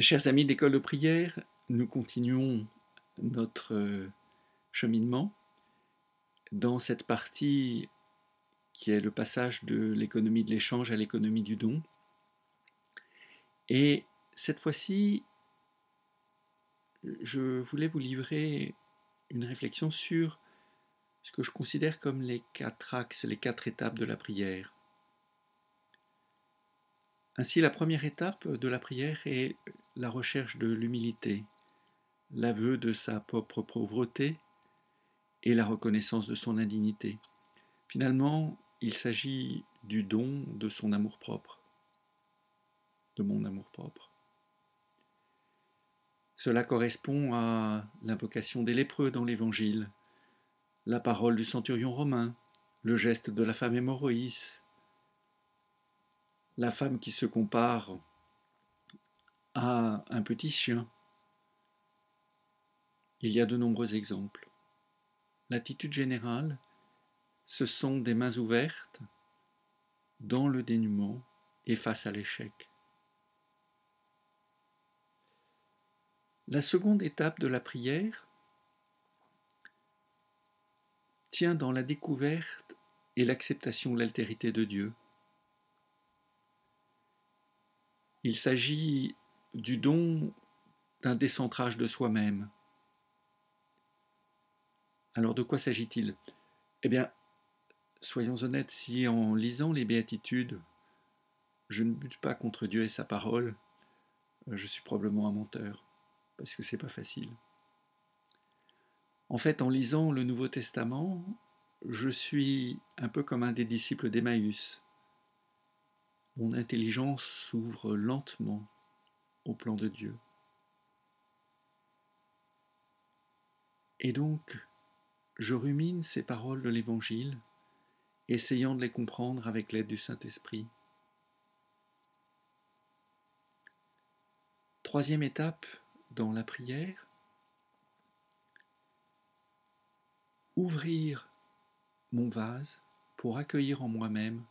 Chers amis de l'école de prière, nous continuons notre euh, cheminement dans cette partie qui est le passage de l'économie de l'échange à l'économie du don. Et cette fois-ci, je voulais vous livrer une réflexion sur ce que je considère comme les quatre axes, les quatre étapes de la prière. Ainsi, la première étape de la prière est la recherche de l'humilité, l'aveu de sa propre pauvreté et la reconnaissance de son indignité. Finalement, il s'agit du don de son amour-propre, de mon amour-propre. Cela correspond à l'invocation des lépreux dans l'Évangile, la parole du centurion romain, le geste de la femme hémorroïs, la femme qui se compare à un petit chien. Il y a de nombreux exemples. L'attitude générale, ce sont des mains ouvertes dans le dénuement et face à l'échec. La seconde étape de la prière tient dans la découverte et l'acceptation de l'altérité de Dieu. Il s'agit du don d'un décentrage de soi-même. Alors de quoi s'agit-il? Eh bien, soyons honnêtes, si en lisant les béatitudes, je ne bute pas contre Dieu et sa parole, je suis probablement un menteur, parce que c'est pas facile. En fait, en lisant le Nouveau Testament, je suis un peu comme un des disciples d'Emmaüs. Mon intelligence s'ouvre lentement au plan de Dieu. Et donc, je rumine ces paroles de l'Évangile, essayant de les comprendre avec l'aide du Saint-Esprit. Troisième étape dans la prière, ouvrir mon vase pour accueillir en moi-même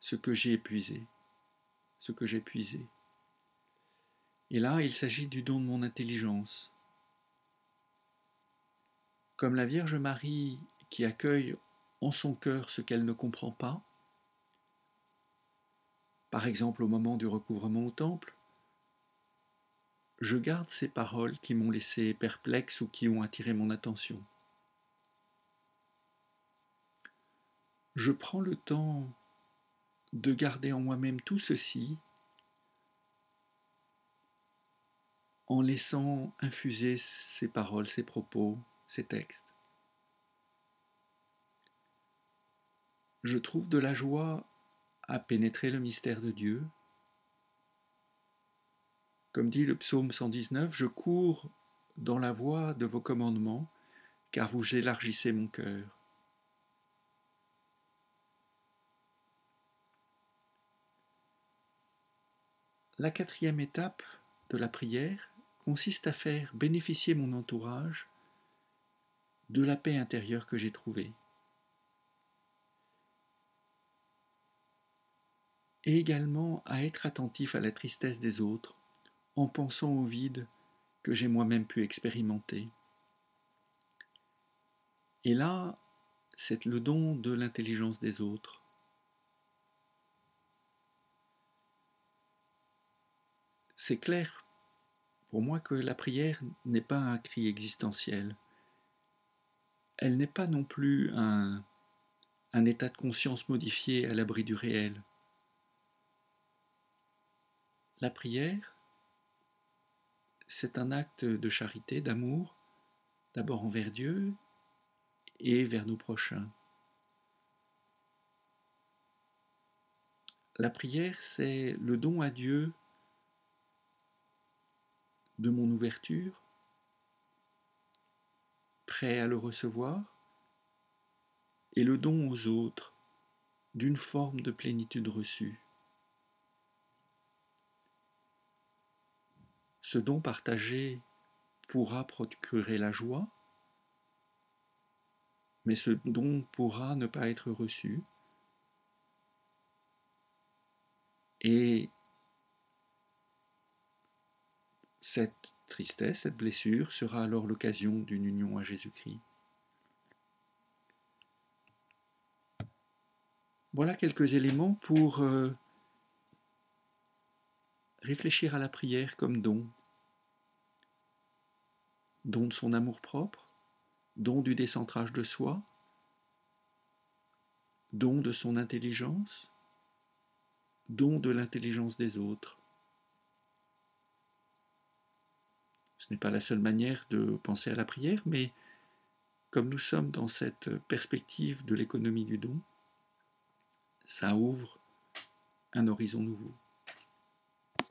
ce que j'ai épuisé, ce que j'ai puisé. Et là, il s'agit du don de mon intelligence. Comme la Vierge Marie qui accueille en son cœur ce qu'elle ne comprend pas, par exemple au moment du recouvrement au temple, je garde ces paroles qui m'ont laissé perplexe ou qui ont attiré mon attention. Je prends le temps de garder en moi-même tout ceci en laissant infuser ces paroles, ces propos, ces textes. Je trouve de la joie à pénétrer le mystère de Dieu. Comme dit le psaume 119, je cours dans la voie de vos commandements, car vous élargissez mon cœur. La quatrième étape de la prière consiste à faire bénéficier mon entourage de la paix intérieure que j'ai trouvée. Et également à être attentif à la tristesse des autres en pensant au vide que j'ai moi-même pu expérimenter. Et là, c'est le don de l'intelligence des autres. C'est clair pour moi que la prière n'est pas un cri existentiel. Elle n'est pas non plus un, un état de conscience modifié à l'abri du réel. La prière, c'est un acte de charité, d'amour, d'abord envers Dieu et vers nos prochains. La prière, c'est le don à Dieu de mon ouverture, prêt à le recevoir, et le don aux autres d'une forme de plénitude reçue. Ce don partagé pourra procurer la joie, mais ce don pourra ne pas être reçu. Et Cette tristesse, cette blessure sera alors l'occasion d'une union à Jésus-Christ. Voilà quelques éléments pour euh, réfléchir à la prière comme don. Don de son amour-propre, don du décentrage de soi, don de son intelligence, don de l'intelligence des autres. Ce n'est pas la seule manière de penser à la prière, mais comme nous sommes dans cette perspective de l'économie du don, ça ouvre un horizon nouveau.